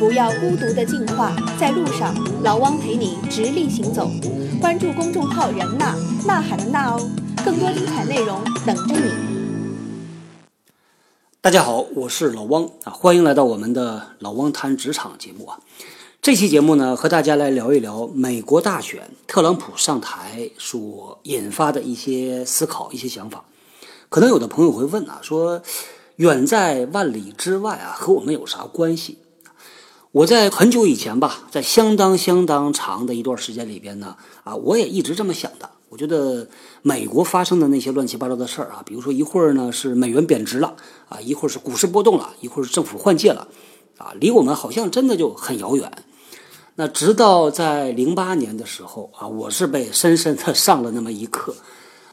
不要孤独的进化，在路上，老汪陪你直立行走。关注公众号“人呐呐喊的呐哦，更多精彩内容等着你。大家好，我是老汪啊，欢迎来到我们的老汪谈职场节目啊。这期节目呢，和大家来聊一聊美国大选，特朗普上台所引发的一些思考、一些想法。可能有的朋友会问啊，说远在万里之外啊，和我们有啥关系？我在很久以前吧，在相当相当长的一段时间里边呢，啊，我也一直这么想的。我觉得美国发生的那些乱七八糟的事儿啊，比如说一会儿呢是美元贬值了啊，一会儿是股市波动了，一会儿是政府换届了，啊，离我们好像真的就很遥远。那直到在零八年的时候啊，我是被深深的上了那么一课。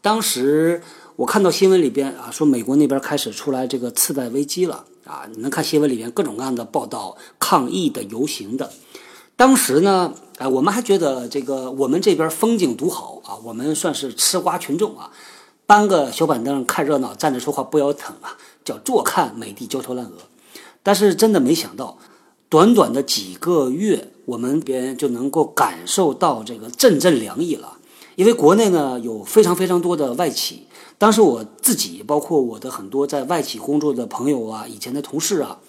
当时我看到新闻里边啊，说美国那边开始出来这个次贷危机了啊，你能看新闻里边各种各样的报道，抗议的、游行的。当时呢，哎，我们还觉得这个我们这边风景独好啊，我们算是吃瓜群众啊，搬个小板凳看热闹，站着说话不腰疼啊，叫坐看美帝焦头烂额。但是真的没想到。短短的几个月，我们边就能够感受到这个阵阵凉意了。因为国内呢有非常非常多的外企，当时我自己包括我的很多在外企工作的朋友啊，以前的同事啊，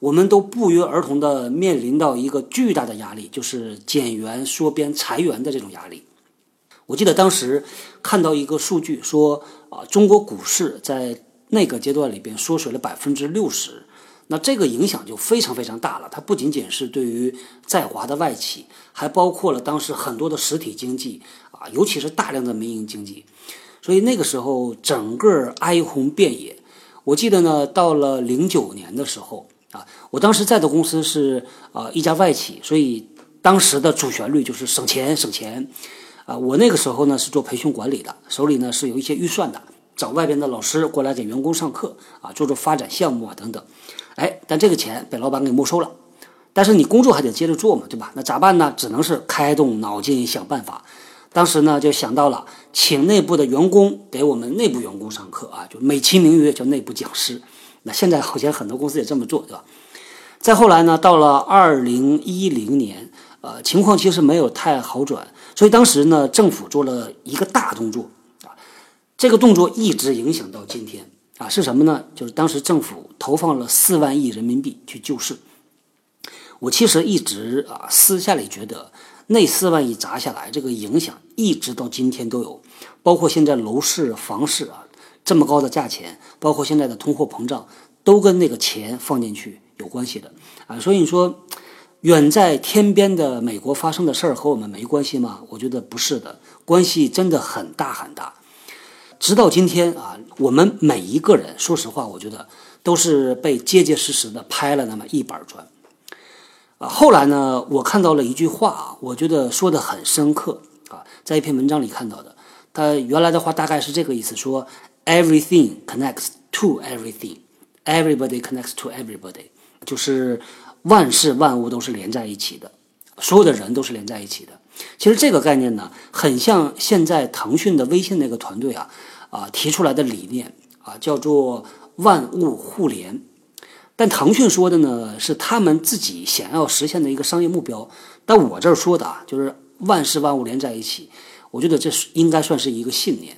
我们都不约而同的面临到一个巨大的压力，就是减员、缩编、裁员的这种压力。我记得当时看到一个数据说啊，中国股市在那个阶段里边缩水了百分之六十。那这个影响就非常非常大了，它不仅仅是对于在华的外企，还包括了当时很多的实体经济啊，尤其是大量的民营经济。所以那个时候整个哀鸿遍野。我记得呢，到了零九年的时候啊，我当时在的公司是啊一家外企，所以当时的主旋律就是省钱省钱。啊，我那个时候呢是做培训管理的，手里呢是有一些预算的，找外边的老师过来给员工上课啊，做做发展项目啊等等。哎，但这个钱被老板给没收了，但是你工作还得接着做嘛，对吧？那咋办呢？只能是开动脑筋想办法。当时呢，就想到了请内部的员工给我们内部员工上课啊，就美其名曰叫内部讲师。那现在好像很多公司也这么做，对吧？再后来呢，到了二零一零年，呃，情况其实没有太好转，所以当时呢，政府做了一个大动作啊，这个动作一直影响到今天。啊，是什么呢？就是当时政府投放了四万亿人民币去救市。我其实一直啊私下里觉得，那四万亿砸下来，这个影响一直到今天都有。包括现在楼市、房市啊这么高的价钱，包括现在的通货膨胀，都跟那个钱放进去有关系的啊。所以你说，远在天边的美国发生的事儿和我们没关系吗？我觉得不是的，关系真的很大很大。直到今天啊，我们每一个人，说实话，我觉得都是被结结实实的拍了那么一板砖。后来呢，我看到了一句话啊，我觉得说的很深刻啊，在一篇文章里看到的。他原来的话大概是这个意思：说，everything connects to everything，everybody connects to everybody，就是万事万物都是连在一起的，所有的人都是连在一起的。其实这个概念呢，很像现在腾讯的微信那个团队啊。啊，提出来的理念啊，叫做万物互联，但腾讯说的呢是他们自己想要实现的一个商业目标，但我这儿说的啊，就是万事万物连在一起，我觉得这是应该算是一个信念。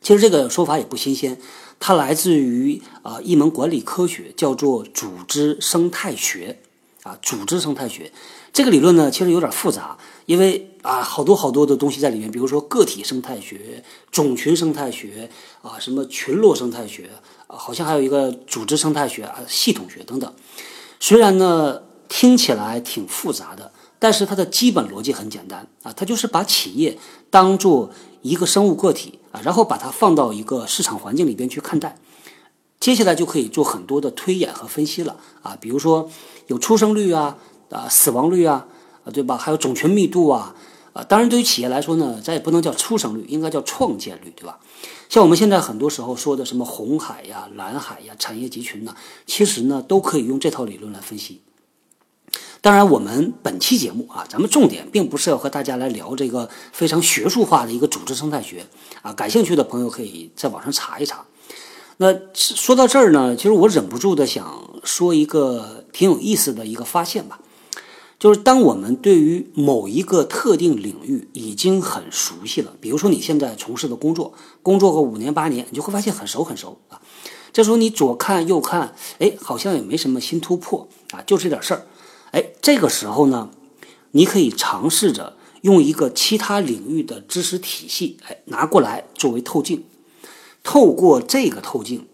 其实这个说法也不新鲜，它来自于啊一门管理科学，叫做组织生态学啊，组织生态学。这个理论呢，其实有点复杂，因为啊，好多好多的东西在里面，比如说个体生态学、种群生态学啊，什么群落生态学，好像还有一个组织生态学啊、系统学等等。虽然呢听起来挺复杂的，但是它的基本逻辑很简单啊，它就是把企业当做一个生物个体啊，然后把它放到一个市场环境里边去看待，接下来就可以做很多的推演和分析了啊，比如说有出生率啊。啊，死亡率啊，啊，对吧？还有种群密度啊，啊，当然对于企业来说呢，咱也不能叫出生率，应该叫创建率，对吧？像我们现在很多时候说的什么红海呀、蓝海呀、产业集群呢，其实呢都可以用这套理论来分析。当然，我们本期节目啊，咱们重点并不是要和大家来聊这个非常学术化的一个组织生态学啊，感兴趣的朋友可以在网上查一查。那说到这儿呢，其实我忍不住的想说一个挺有意思的一个发现吧。就是当我们对于某一个特定领域已经很熟悉了，比如说你现在从事的工作，工作个五年八年，你就会发现很熟很熟啊。这时候你左看右看，哎，好像也没什么新突破啊，就这点事儿。哎，这个时候呢，你可以尝试着用一个其他领域的知识体系，哎，拿过来作为透镜，透过这个透镜，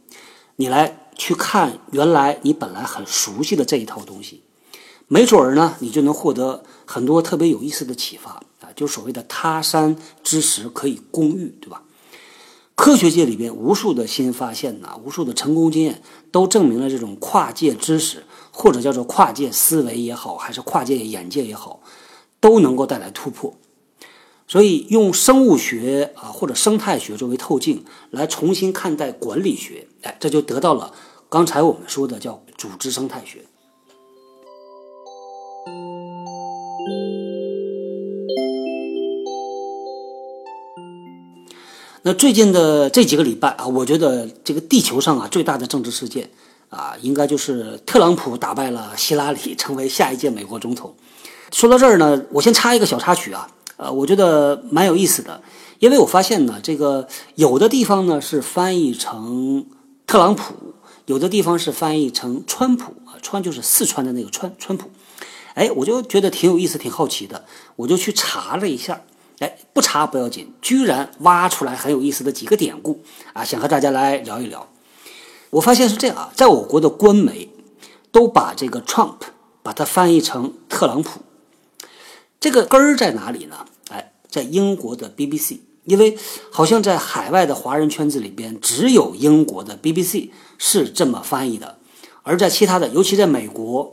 你来去看原来你本来很熟悉的这一套东西。没准儿呢，你就能获得很多特别有意思的启发啊！就所谓的他山之石可以攻玉，对吧？科学界里边无数的新发现呐，无数的成功经验，都证明了这种跨界知识，或者叫做跨界思维也好，还是跨界眼界也好，都能够带来突破。所以，用生物学啊或者生态学作为透镜，来重新看待管理学，哎，这就得到了刚才我们说的叫组织生态学。那最近的这几个礼拜啊，我觉得这个地球上啊最大的政治事件啊，应该就是特朗普打败了希拉里，成为下一届美国总统。说到这儿呢，我先插一个小插曲啊，呃，我觉得蛮有意思的，因为我发现呢，这个有的地方呢是翻译成特朗普，有的地方是翻译成川普啊，川就是四川的那个川川普。哎，我就觉得挺有意思，挺好奇的，我就去查了一下。哎，不查不要紧，居然挖出来很有意思的几个典故啊，想和大家来聊一聊。我发现是这样啊，在我国的官媒都把这个 Trump 把它翻译成特朗普，这个根儿在哪里呢？哎，在英国的 BBC，因为好像在海外的华人圈子里边，只有英国的 BBC 是这么翻译的，而在其他的，尤其在美国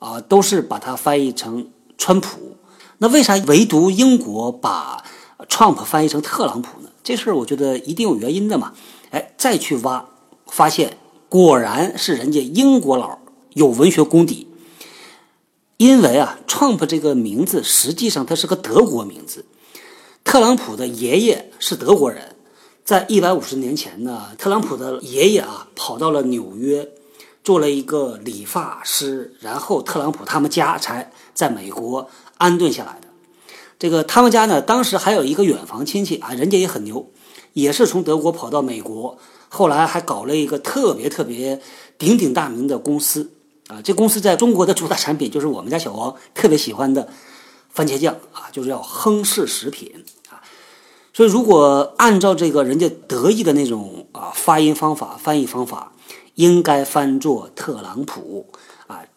啊，都是把它翻译成川普。那为啥唯独英国把 Trump 翻译成特朗普呢？这事儿我觉得一定有原因的嘛。哎，再去挖，发现果然是人家英国佬有文学功底。因为啊，Trump 这个名字实际上它是个德国名字，特朗普的爷爷是德国人。在一百五十年前呢，特朗普的爷爷啊跑到了纽约，做了一个理发师，然后特朗普他们家才在美国。安顿下来的，这个他们家呢，当时还有一个远房亲戚啊，人家也很牛，也是从德国跑到美国，后来还搞了一个特别特别鼎鼎大名的公司啊。这公司在中国的主打产品就是我们家小王特别喜欢的番茄酱啊，就是要亨氏食品啊。所以如果按照这个人家得意的那种啊发音方法、翻译方法，应该翻作特朗普。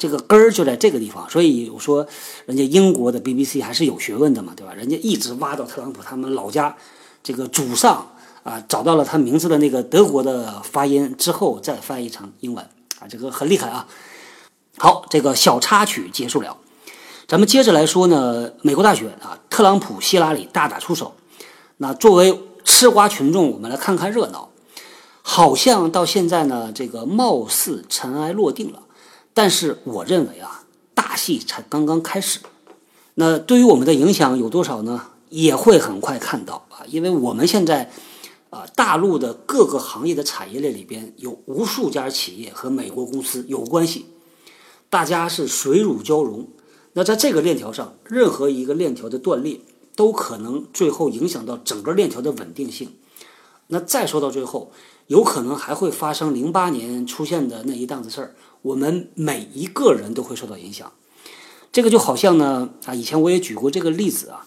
这个根儿就在这个地方，所以我说，人家英国的 BBC 还是有学问的嘛，对吧？人家一直挖到特朗普他们老家，这个祖上啊，找到了他名字的那个德国的发音之后，再翻译成英文啊，这个很厉害啊。好，这个小插曲结束了，咱们接着来说呢，美国大选啊，特朗普、希拉里大打出手。那作为吃瓜群众，我们来看看热闹，好像到现在呢，这个貌似尘埃落定了。但是我认为啊，大戏才刚刚开始。那对于我们的影响有多少呢？也会很快看到啊，因为我们现在啊，大陆的各个行业的产业链里边有无数家企业和美国公司有关系，大家是水乳交融。那在这个链条上，任何一个链条的断裂，都可能最后影响到整个链条的稳定性。那再说到最后，有可能还会发生零八年出现的那一档子事儿。我们每一个人都会受到影响，这个就好像呢啊，以前我也举过这个例子啊，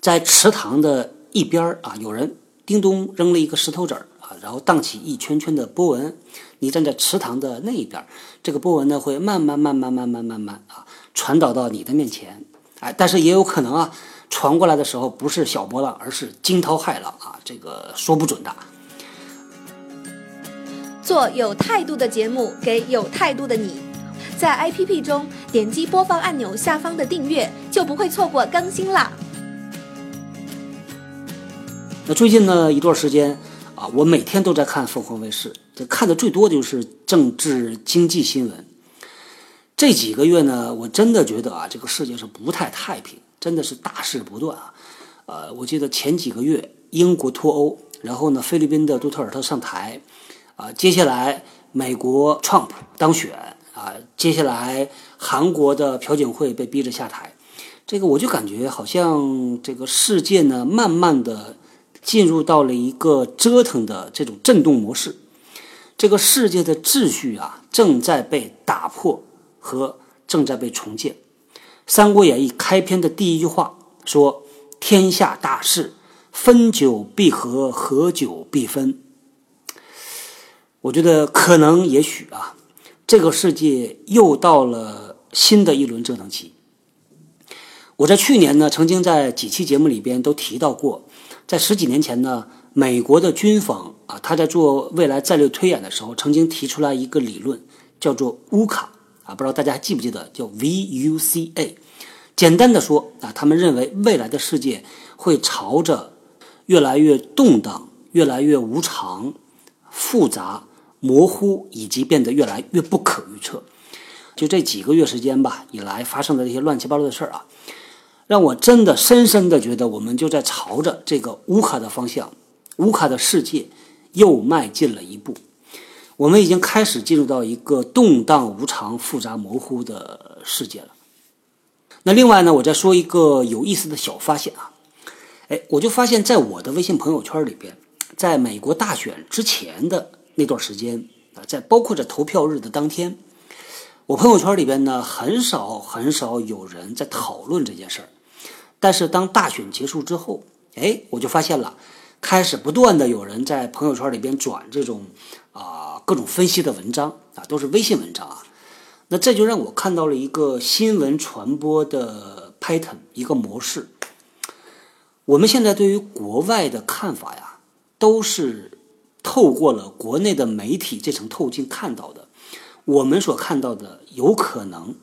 在池塘的一边啊，有人叮咚扔了一个石头子儿啊，然后荡起一圈圈的波纹。你站在池塘的那一边，这个波纹呢会慢慢慢慢慢慢慢慢啊传导到你的面前，哎，但是也有可能啊传过来的时候不是小波浪，而是惊涛骇浪啊，这个说不准的。做有态度的节目，给有态度的你。在 APP 中点击播放按钮下方的订阅，就不会错过更新啦。那最近呢一段时间啊，我每天都在看凤凰卫视，这看的最多的就是政治经济新闻。这几个月呢，我真的觉得啊，这个世界是不太太平，真的是大事不断啊。呃，我记得前几个月英国脱欧，然后呢，菲律宾的杜特尔特上台。啊，接下来美国 Trump 当选啊，接下来韩国的朴槿惠被逼着下台，这个我就感觉好像这个世界呢，慢慢的进入到了一个折腾的这种震动模式，这个世界的秩序啊正在被打破和正在被重建。《三国演义》开篇的第一句话说：“天下大势，分久必合，合久必分。”我觉得可能也许啊，这个世界又到了新的一轮折腾期。我在去年呢，曾经在几期节目里边都提到过，在十几年前呢，美国的军方啊，他在做未来战略推演的时候，曾经提出来一个理论，叫做乌卡啊，不知道大家还记不记得，叫 VUCA。简单的说啊，他们认为未来的世界会朝着越来越动荡、越来越无常、复杂。模糊以及变得越来越不可预测，就这几个月时间吧，以来发生的这些乱七八糟的事儿啊，让我真的深深的觉得，我们就在朝着这个乌卡的方向，乌卡的世界又迈进了一步。我们已经开始进入到一个动荡无常、复杂模糊的世界了。那另外呢，我再说一个有意思的小发现啊，哎，我就发现在我的微信朋友圈里边，在美国大选之前的。那段时间啊，在包括在投票日的当天，我朋友圈里边呢，很少很少有人在讨论这件事儿。但是当大选结束之后，哎，我就发现了，开始不断的有人在朋友圈里边转这种啊各种分析的文章啊，都是微信文章啊。那这就让我看到了一个新闻传播的 pattern 一个模式。我们现在对于国外的看法呀，都是。透过了国内的媒体这层透镜看到的，我们所看到的有可能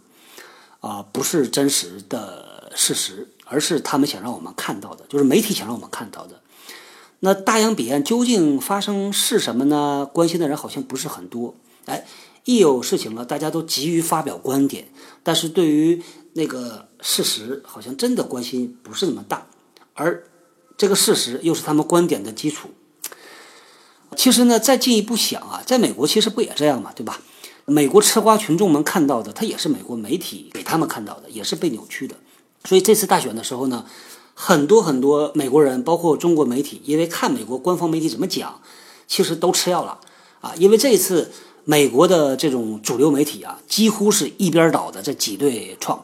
啊不是真实的事实，而是他们想让我们看到的，就是媒体想让我们看到的。那大洋彼岸究竟发生是什么呢？关心的人好像不是很多。哎，一有事情了，大家都急于发表观点，但是对于那个事实，好像真的关心不是那么大。而这个事实又是他们观点的基础。其实呢，再进一步想啊，在美国其实不也这样嘛，对吧？美国吃瓜群众们看到的，他也是美国媒体给他们看到的，也是被扭曲的。所以这次大选的时候呢，很多很多美国人，包括中国媒体，因为看美国官方媒体怎么讲，其实都吃药了啊。因为这一次美国的这种主流媒体啊，几乎是一边倒的在挤兑 Trump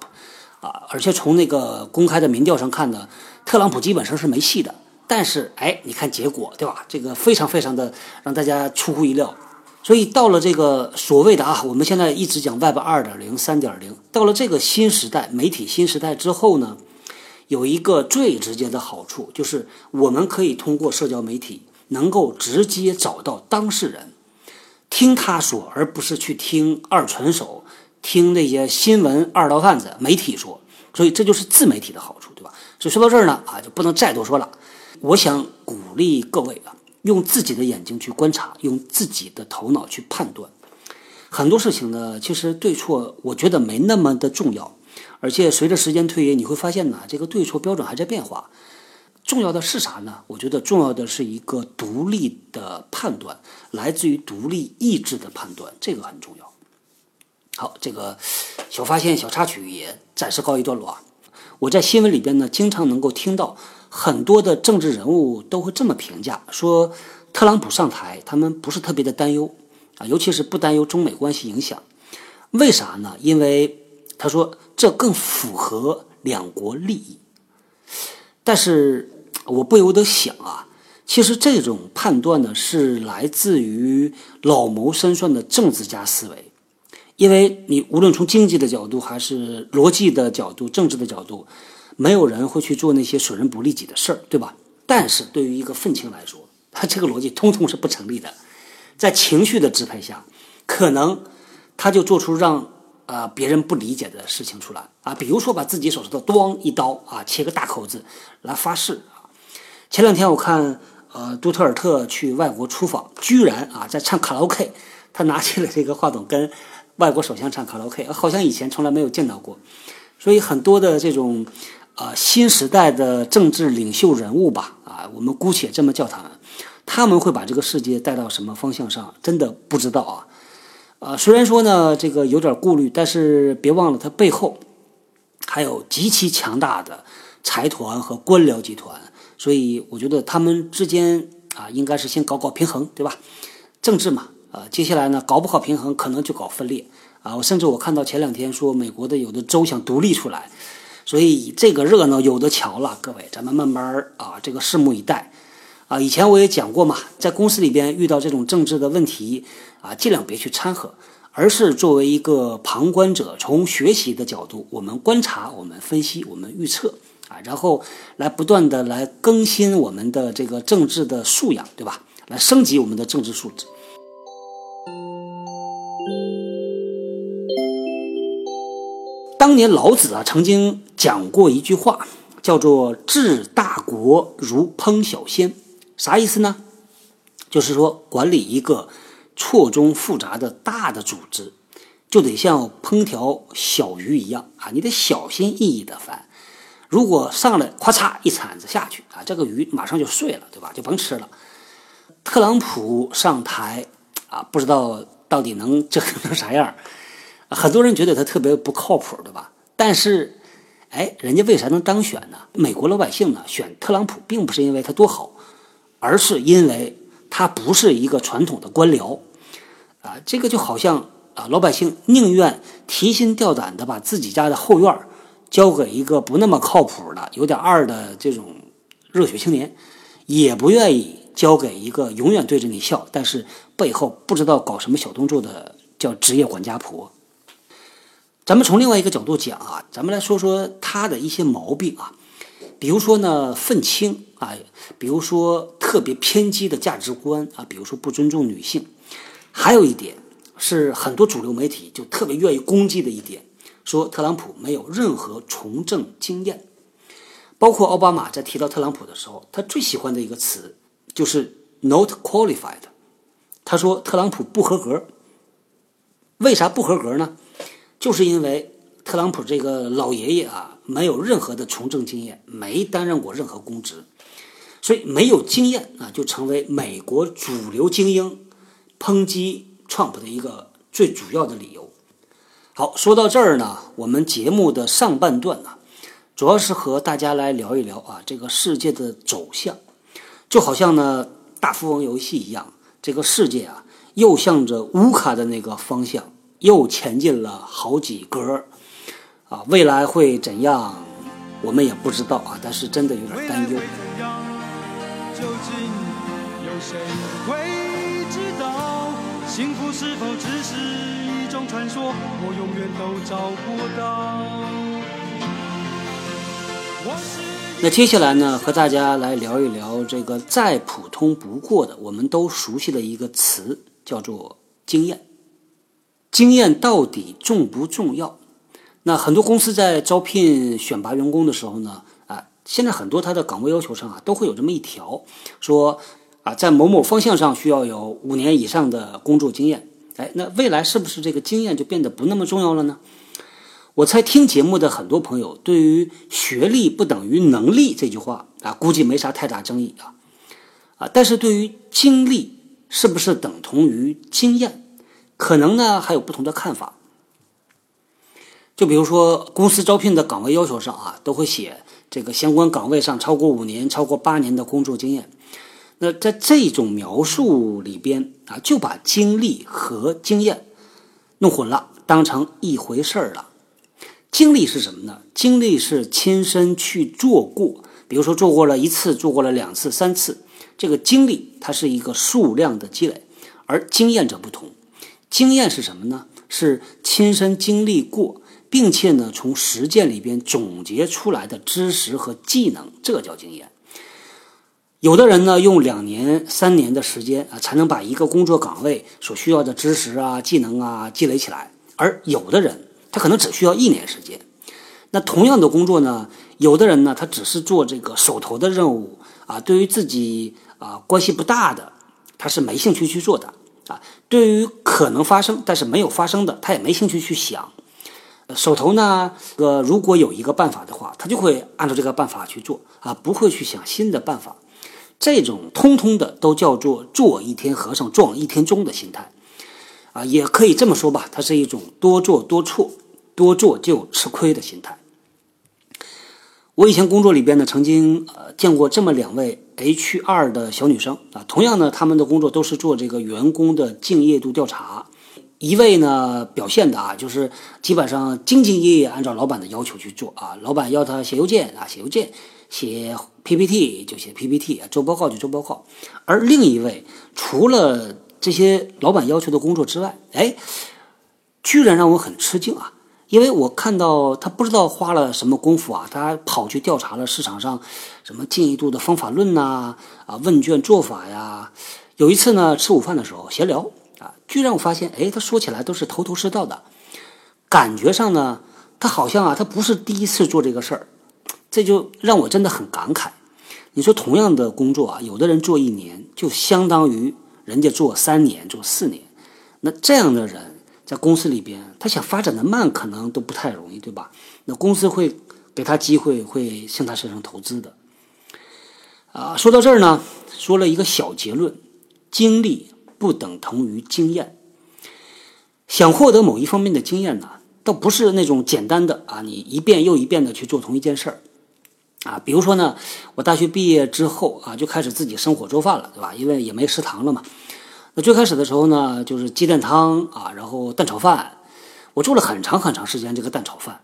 啊，而且从那个公开的民调上看呢，特朗普基本上是没戏的。但是，哎，你看结果，对吧？这个非常非常的让大家出乎意料。所以到了这个所谓的啊，我们现在一直讲 Web 二点零、三点零，到了这个新时代，媒体新时代之后呢，有一个最直接的好处，就是我们可以通过社交媒体，能够直接找到当事人，听他说，而不是去听二传手，听那些新闻二道贩子媒体说。所以这就是自媒体的好处，对吧？所以说到这儿呢，啊，就不能再多说了。我想鼓励各位啊，用自己的眼睛去观察，用自己的头脑去判断。很多事情呢，其实对错，我觉得没那么的重要。而且随着时间推移，你会发现呢，这个对错标准还在变化。重要的是啥呢？我觉得重要的是一个独立的判断，来自于独立意志的判断，这个很重要。好，这个小发现、小插曲也暂时告一段落啊。我在新闻里边呢，经常能够听到。很多的政治人物都会这么评价说，特朗普上台，他们不是特别的担忧啊，尤其是不担忧中美关系影响。为啥呢？因为他说这更符合两国利益。但是我不由得想啊，其实这种判断呢是来自于老谋深算的政治家思维，因为你无论从经济的角度，还是逻辑的角度、政治的角度。没有人会去做那些损人不利己的事儿，对吧？但是对于一个愤青来说，他这个逻辑通通是不成立的。在情绪的支配下，可能他就做出让啊别人不理解的事情出来啊，比如说把自己手指头咣一刀啊切个大口子来发誓啊。前两天我看呃杜特尔特去外国出访，居然啊在唱卡拉 OK，他拿起了这个话筒跟外国首相唱卡拉 OK，好像以前从来没有见到过。所以很多的这种。啊，新时代的政治领袖人物吧，啊，我们姑且这么叫他们，他们会把这个世界带到什么方向上，真的不知道啊。啊，虽然说呢这个有点顾虑，但是别忘了它背后还有极其强大的财团和官僚集团，所以我觉得他们之间啊应该是先搞搞平衡，对吧？政治嘛，啊，接下来呢搞不好平衡，可能就搞分裂啊。我甚至我看到前两天说美国的有的州想独立出来，所以这个热闹有的瞧了，各位，咱们慢慢啊这个拭目以待。啊，以前我也讲过嘛，在公司里边遇到这种政治的问题啊，尽量别去掺和，而是作为一个旁观者，从学习的角度，我们观察，我们分析，我们预测啊，然后来不断的来更新我们的这个政治的素养，对吧？来升级我们的政治素质。当年老子啊，曾经讲过一句话，叫做“治大国如烹小鲜”。啥意思呢？就是说，管理一个错综复杂的大的组织，就得像烹调小鱼一样啊，你得小心翼翼的翻。如果上来咔嚓一铲子下去啊，这个鱼马上就碎了，对吧？就甭吃了。特朗普上台啊，不知道到底能折腾成啥样。很多人觉得他特别不靠谱，对吧？但是，哎，人家为啥能当选呢？美国老百姓呢，选特朗普并不是因为他多好。而是因为他不是一个传统的官僚，啊，这个就好像啊，老百姓宁愿提心吊胆的把自己家的后院交给一个不那么靠谱的、有点二的这种热血青年，也不愿意交给一个永远对着你笑，但是背后不知道搞什么小动作的叫职业管家婆。咱们从另外一个角度讲啊，咱们来说说他的一些毛病啊。比如说呢，愤青啊，比如说特别偏激的价值观啊，比如说不尊重女性，还有一点是很多主流媒体就特别愿意攻击的一点，说特朗普没有任何从政经验。包括奥巴马在提到特朗普的时候，他最喜欢的一个词就是 “not qualified”。他说特朗普不合格。为啥不合格呢？就是因为特朗普这个老爷爷啊。没有任何的从政经验，没担任过任何公职，所以没有经验啊，就成为美国主流精英抨击 Trump 的一个最主要的理由。好，说到这儿呢，我们节目的上半段呢，主要是和大家来聊一聊啊，这个世界的走向，就好像呢大富翁游戏一样，这个世界啊，又向着乌卡的那个方向又前进了好几格。啊，未来会怎样，我们也不知道啊。但是真的有点担忧。那接下来呢，和大家来聊一聊这个再普通不过的，我们都熟悉的一个词，叫做经验。经验到底重不重要？那很多公司在招聘选拔员工的时候呢，啊，现在很多他的岗位要求上啊，都会有这么一条，说啊，在某某方向上需要有五年以上的工作经验。哎，那未来是不是这个经验就变得不那么重要了呢？我猜听节目的很多朋友对于“学历不等于能力”这句话啊，估计没啥太大争议啊，啊，但是对于经历是不是等同于经验，可能呢还有不同的看法。就比如说，公司招聘的岗位要求上啊，都会写这个相关岗位上超过五年、超过八年的工作经验。那在这种描述里边啊，就把经历和经验弄混了，当成一回事儿了。经历是什么呢？经历是亲身去做过，比如说做过了一次，做过了两次、三次，这个经历它是一个数量的积累，而经验则不同。经验是什么呢？是亲身经历过。并且呢，从实践里边总结出来的知识和技能，这叫经验。有的人呢，用两年、三年的时间啊，才能把一个工作岗位所需要的知识啊、技能啊积累起来；而有的人，他可能只需要一年时间。那同样的工作呢，有的人呢，他只是做这个手头的任务啊，对于自己啊关系不大的，他是没兴趣去做的；对于可能发生但是没有发生的，他也没兴趣去想。手头呢，呃，如果有一个办法的话，他就会按照这个办法去做啊，不会去想新的办法。这种通通的都叫做做一天和尚撞一天钟的心态啊，也可以这么说吧，它是一种多做多错、多做就吃亏的心态。我以前工作里边呢，曾经呃见过这么两位 HR 的小女生啊，同样呢，他们的工作都是做这个员工的敬业度调查。一位呢表现的啊，就是基本上兢兢业业按照老板的要求去做啊，老板要他写邮件啊，写邮件，写 PPT 就写 PPT，做报告就做报告。而另一位除了这些老板要求的工作之外，哎，居然让我很吃惊啊！因为我看到他不知道花了什么功夫啊，他跑去调查了市场上什么进一步的方法论呐，啊问卷做法呀。有一次呢，吃午饭的时候闲聊啊，居然我发现，哎，他说起来都是头头是道的，感觉上呢，他好像啊，他不是第一次做这个事儿，这就让我真的很感慨。你说同样的工作啊，有的人做一年，就相当于人家做三年、做四年，那这样的人。在公司里边，他想发展的慢，可能都不太容易，对吧？那公司会给他机会，会向他身上投资的。啊，说到这儿呢，说了一个小结论：经历不等同于经验。想获得某一方面的经验呢，倒不是那种简单的啊，你一遍又一遍的去做同一件事儿。啊，比如说呢，我大学毕业之后啊，就开始自己生火做饭了，对吧？因为也没食堂了嘛。那最开始的时候呢，就是鸡蛋汤啊，然后蛋炒饭，我做了很长很长时间这个蛋炒饭，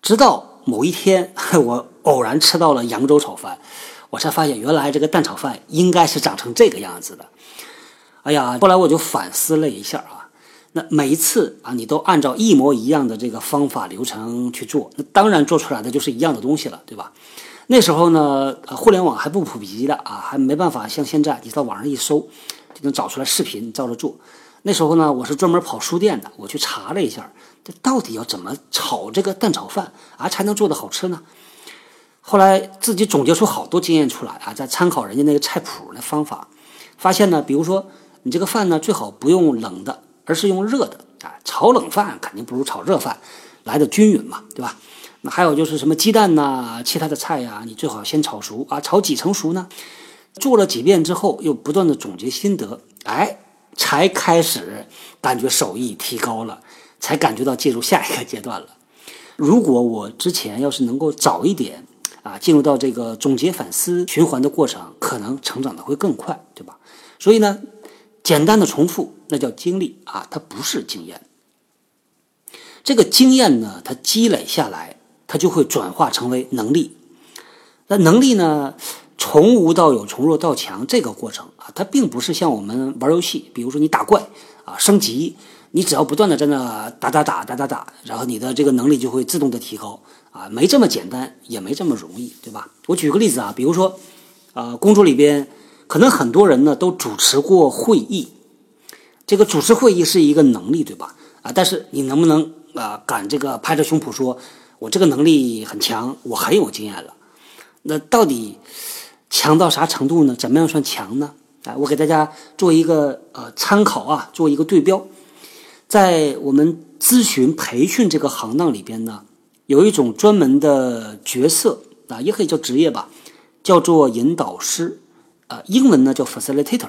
直到某一天 我偶然吃到了扬州炒饭，我才发现原来这个蛋炒饭应该是长成这个样子的。哎呀，后来我就反思了一下啊，那每一次啊，你都按照一模一样的这个方法流程去做，那当然做出来的就是一样的东西了，对吧？那时候呢，互联网还不普及的啊，还没办法像现在，你到网上一搜就。能找出来视频照着做。那时候呢，我是专门跑书店的，我去查了一下，这到底要怎么炒这个蛋炒饭啊，才能做得好吃呢？后来自己总结出好多经验出来啊，再参考人家那个菜谱的方法，发现呢，比如说你这个饭呢，最好不用冷的，而是用热的啊。炒冷饭肯定不如炒热饭来的均匀嘛，对吧？那还有就是什么鸡蛋呐，其他的菜呀，你最好先炒熟啊，炒几成熟呢？做了几遍之后，又不断的总结心得，哎，才开始感觉手艺提高了，才感觉到进入下一个阶段了。如果我之前要是能够早一点啊，进入到这个总结反思循环的过程，可能成长的会更快，对吧？所以呢，简单的重复那叫经历啊，它不是经验。这个经验呢，它积累下来，它就会转化成为能力。那能力呢？从无到有，从弱到强，这个过程啊，它并不是像我们玩游戏，比如说你打怪啊，升级，你只要不断的在那打打打打打打，然后你的这个能力就会自动的提高啊，没这么简单，也没这么容易，对吧？我举个例子啊，比如说，啊，工作里边可能很多人呢都主持过会议，这个主持会议是一个能力，对吧？啊，但是你能不能啊敢这个拍着胸脯说，我这个能力很强，我很有经验了？那到底？强到啥程度呢？怎么样算强呢？啊，我给大家做一个呃参考啊，做一个对标。在我们咨询培训这个行当里边呢，有一种专门的角色啊，也可以叫职业吧，叫做引导师，啊，英文呢叫 facilitator。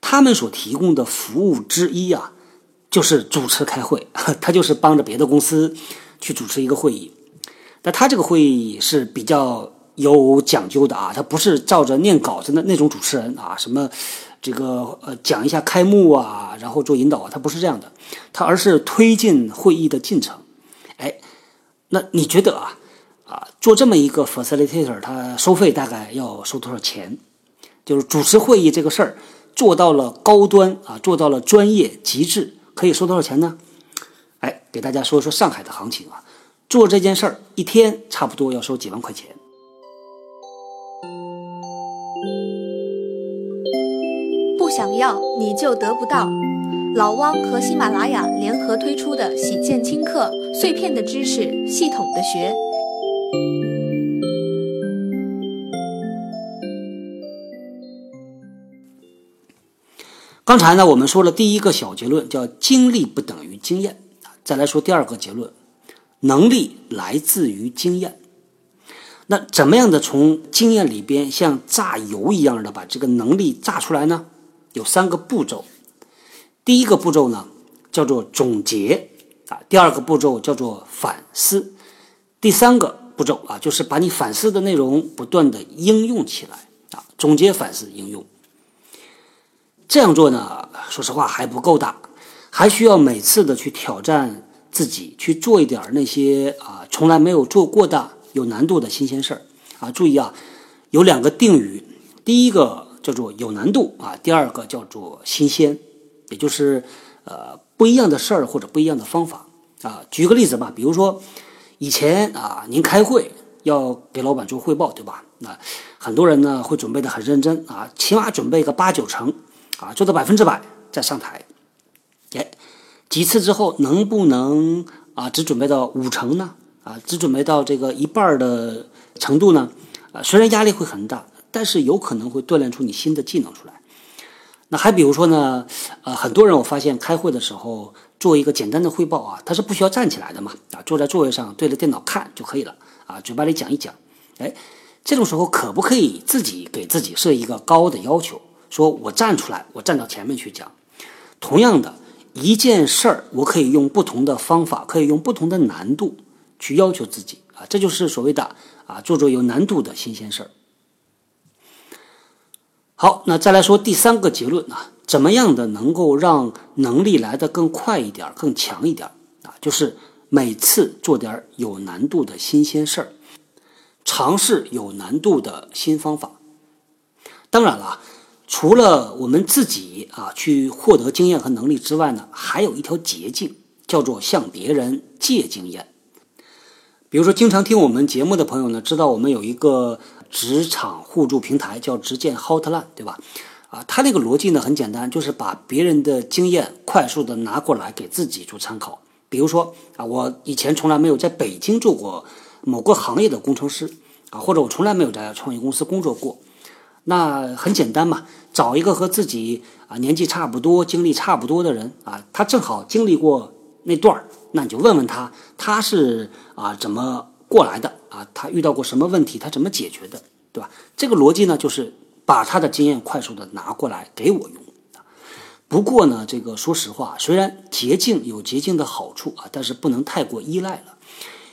他们所提供的服务之一啊，就是主持开会，他就是帮着别的公司去主持一个会议。那他这个会议是比较。有讲究的啊，他不是照着念稿子的那种主持人啊，什么这个呃讲一下开幕啊，然后做引导啊，他不是这样的，他而是推进会议的进程。哎，那你觉得啊啊做这么一个 facilitator，他收费大概要收多少钱？就是主持会议这个事儿做到了高端啊，做到了专业极致，可以收多少钱呢？哎，给大家说说上海的行情啊，做这件事儿一天差不多要收几万块钱。不想要你就得不到。老汪和喜马拉雅联合推出的喜见轻课，碎片的知识，系统的学。刚才呢，我们说了第一个小结论，叫经历不等于经验。再来说第二个结论，能力来自于经验。那怎么样的从经验里边像榨油一样的把这个能力榨出来呢？有三个步骤。第一个步骤呢叫做总结啊，第二个步骤叫做反思，第三个步骤啊就是把你反思的内容不断的应用起来啊，总结、反思、应用。这样做呢，说实话还不够大，还需要每次的去挑战自己，去做一点那些啊从来没有做过的有难度的新鲜事儿啊。注意啊，有两个定语，第一个叫做有难度啊，第二个叫做新鲜，也就是呃不一样的事儿或者不一样的方法啊。举个例子吧，比如说以前啊，您开会要给老板做汇报，对吧？那很多人呢会准备的很认真啊，起码准备个八九成。啊，做到百分之百再上台，哎，几次之后能不能啊只准备到五成呢？啊，只准备到这个一半的程度呢？啊，虽然压力会很大，但是有可能会锻炼出你新的技能出来。那还比如说呢，呃，很多人我发现开会的时候做一个简单的汇报啊，他是不需要站起来的嘛，啊，坐在座位上对着电脑看就可以了，啊，嘴巴里讲一讲，哎，这种时候可不可以自己给自己设一个高的要求？说我站出来，我站到前面去讲。同样的一件事儿，我可以用不同的方法，可以用不同的难度去要求自己啊，这就是所谓的啊，做做有难度的新鲜事儿。好，那再来说第三个结论啊，怎么样的能够让能力来得更快一点、更强一点啊？就是每次做点有难度的新鲜事儿，尝试有难度的新方法。当然了。除了我们自己啊去获得经验和能力之外呢，还有一条捷径，叫做向别人借经验。比如说，经常听我们节目的朋友呢，知道我们有一个职场互助平台，叫直见 Hotline，对吧？啊，它那个逻辑呢很简单，就是把别人的经验快速的拿过来给自己做参考。比如说啊，我以前从来没有在北京做过某个行业的工程师啊，或者我从来没有在创业公司工作过。那很简单嘛，找一个和自己啊年纪差不多、经历差不多的人啊，他正好经历过那段儿，那你就问问他，他是啊怎么过来的啊？他遇到过什么问题？他怎么解决的？对吧？这个逻辑呢，就是把他的经验快速的拿过来给我用。不过呢，这个说实话，虽然捷径有捷径的好处啊，但是不能太过依赖了。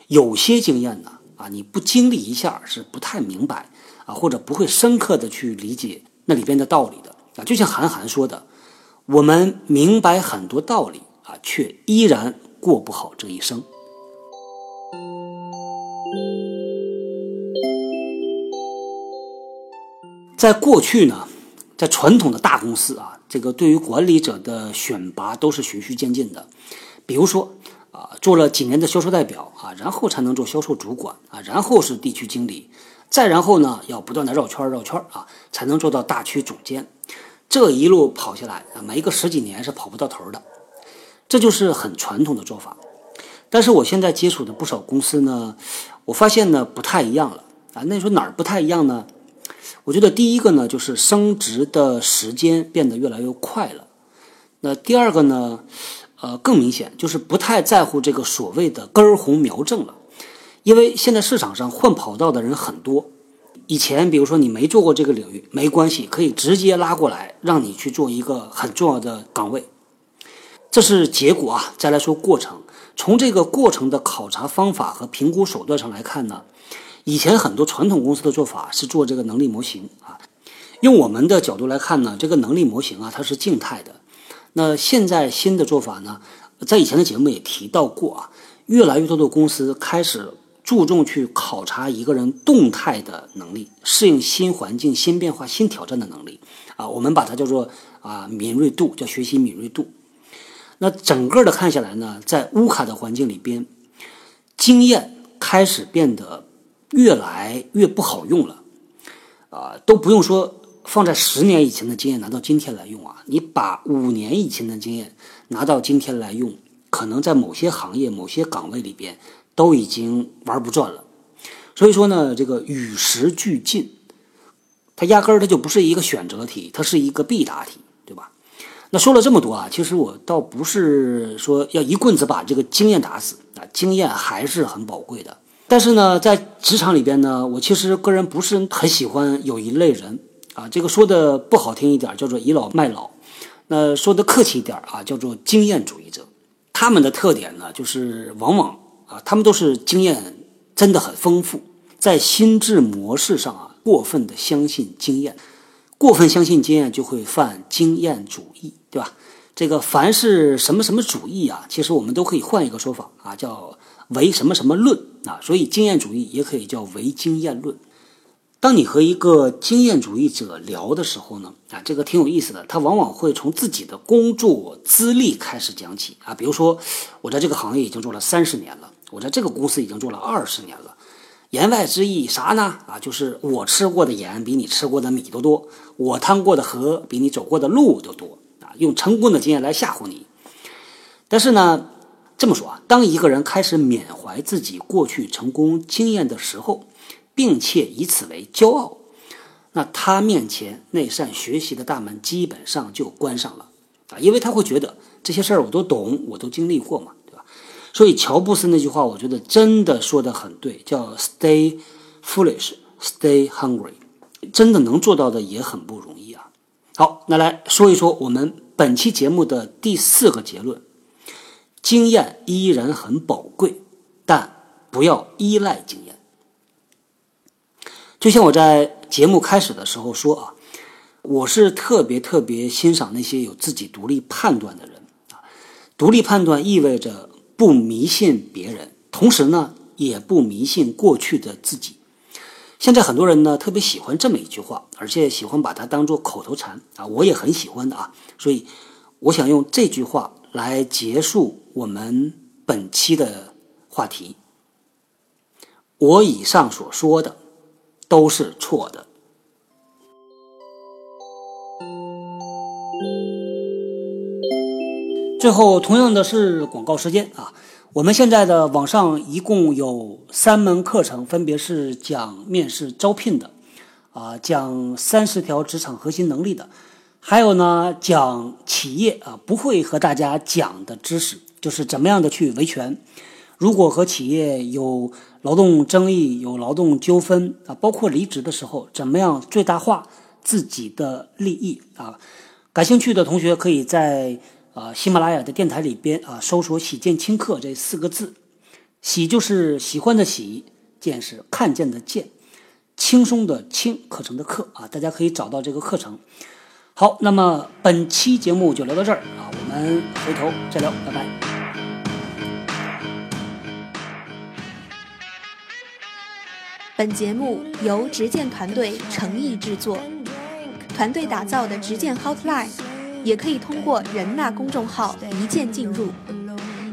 有些经验呢啊，你不经历一下是不太明白。啊，或者不会深刻的去理解那里边的道理的啊，就像韩寒说的，我们明白很多道理啊，却依然过不好这一生。在过去呢，在传统的大公司啊，这个对于管理者的选拔都是循序渐进的，比如说啊，做了几年的销售代表啊，然后才能做销售主管啊，然后是地区经理。再然后呢，要不断的绕圈绕圈啊，才能做到大区总监。这一路跑下来啊，没个十几年是跑不到头的。这就是很传统的做法。但是我现在接触的不少公司呢，我发现呢不太一样了啊。那你说哪儿不太一样呢？我觉得第一个呢，就是升职的时间变得越来越快了。那第二个呢，呃，更明显就是不太在乎这个所谓的根红苗正了。因为现在市场上换跑道的人很多，以前比如说你没做过这个领域，没关系，可以直接拉过来让你去做一个很重要的岗位，这是结果啊。再来说过程，从这个过程的考察方法和评估手段上来看呢，以前很多传统公司的做法是做这个能力模型啊，用我们的角度来看呢，这个能力模型啊它是静态的，那现在新的做法呢，在以前的节目也提到过啊，越来越多的公司开始。注重去考察一个人动态的能力，适应新环境、新变化、新挑战的能力啊，我们把它叫做啊敏锐度，叫学习敏锐度。那整个的看下来呢，在乌卡的环境里边，经验开始变得越来越不好用了啊，都不用说放在十年以前的经验拿到今天来用啊，你把五年以前的经验拿到今天来用，可能在某些行业、某些岗位里边。都已经玩不转了，所以说呢，这个与时俱进，它压根儿它就不是一个选择题，它是一个必答题，对吧？那说了这么多啊，其实我倒不是说要一棍子把这个经验打死啊，经验还是很宝贵的。但是呢，在职场里边呢，我其实个人不是很喜欢有一类人啊，这个说的不好听一点，叫做倚老卖老。那说的客气一点啊，叫做经验主义者。他们的特点呢，就是往往啊，他们都是经验真的很丰富，在心智模式上啊，过分的相信经验，过分相信经验就会犯经验主义，对吧？这个凡是什么什么主义啊，其实我们都可以换一个说法啊，叫唯什么什么论啊。所以经验主义也可以叫唯经验论。当你和一个经验主义者聊的时候呢，啊，这个挺有意思的。他往往会从自己的工作资历开始讲起啊，比如说我在这个行业已经做了三十年了，我在这个公司已经做了二十年了。言外之意啥呢？啊，就是我吃过的盐比你吃过的米都多，我趟过的河比你走过的路都多啊。用成功的经验来吓唬你，但是呢，这么说啊，当一个人开始缅怀自己过去成功经验的时候，并且以此为骄傲，那他面前那扇学习的大门基本上就关上了啊，因为他会觉得这些事儿我都懂，我都经历过嘛，对吧？所以乔布斯那句话，我觉得真的说的很对，叫 “Stay foolish, stay hungry”，真的能做到的也很不容易啊。好，那来说一说我们。本期节目的第四个结论：经验依然很宝贵，但不要依赖经验。就像我在节目开始的时候说啊，我是特别特别欣赏那些有自己独立判断的人啊。独立判断意味着不迷信别人，同时呢，也不迷信过去的自己。现在很多人呢特别喜欢这么一句话，而且喜欢把它当做口头禅啊，我也很喜欢的啊，所以我想用这句话来结束我们本期的话题。我以上所说的都是错的。最后，同样的是广告时间啊。我们现在的网上一共有三门课程，分别是讲面试招聘的，啊，讲三十条职场核心能力的，还有呢讲企业啊不会和大家讲的知识，就是怎么样的去维权。如果和企业有劳动争议、有劳动纠纷啊，包括离职的时候，怎么样最大化自己的利益啊？感兴趣的同学可以在。啊，喜马拉雅的电台里边啊，搜索“喜见轻课”这四个字，喜就是喜欢的喜，见是看见的见，轻松的轻，课程的课啊，大家可以找到这个课程。好，那么本期节目就聊到这儿啊，我们回头再聊，拜拜。本节目由执剑团队诚意制作，团队打造的执剑 Hotline，也可以通过人纳公众号一键进入，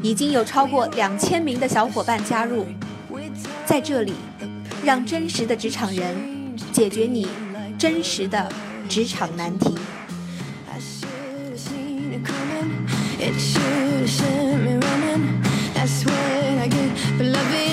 已经有超过两千名的小伙伴加入，在这里，让真实的职场人解决你真实的职场难题。i should have sent me running. That's when I get beloved.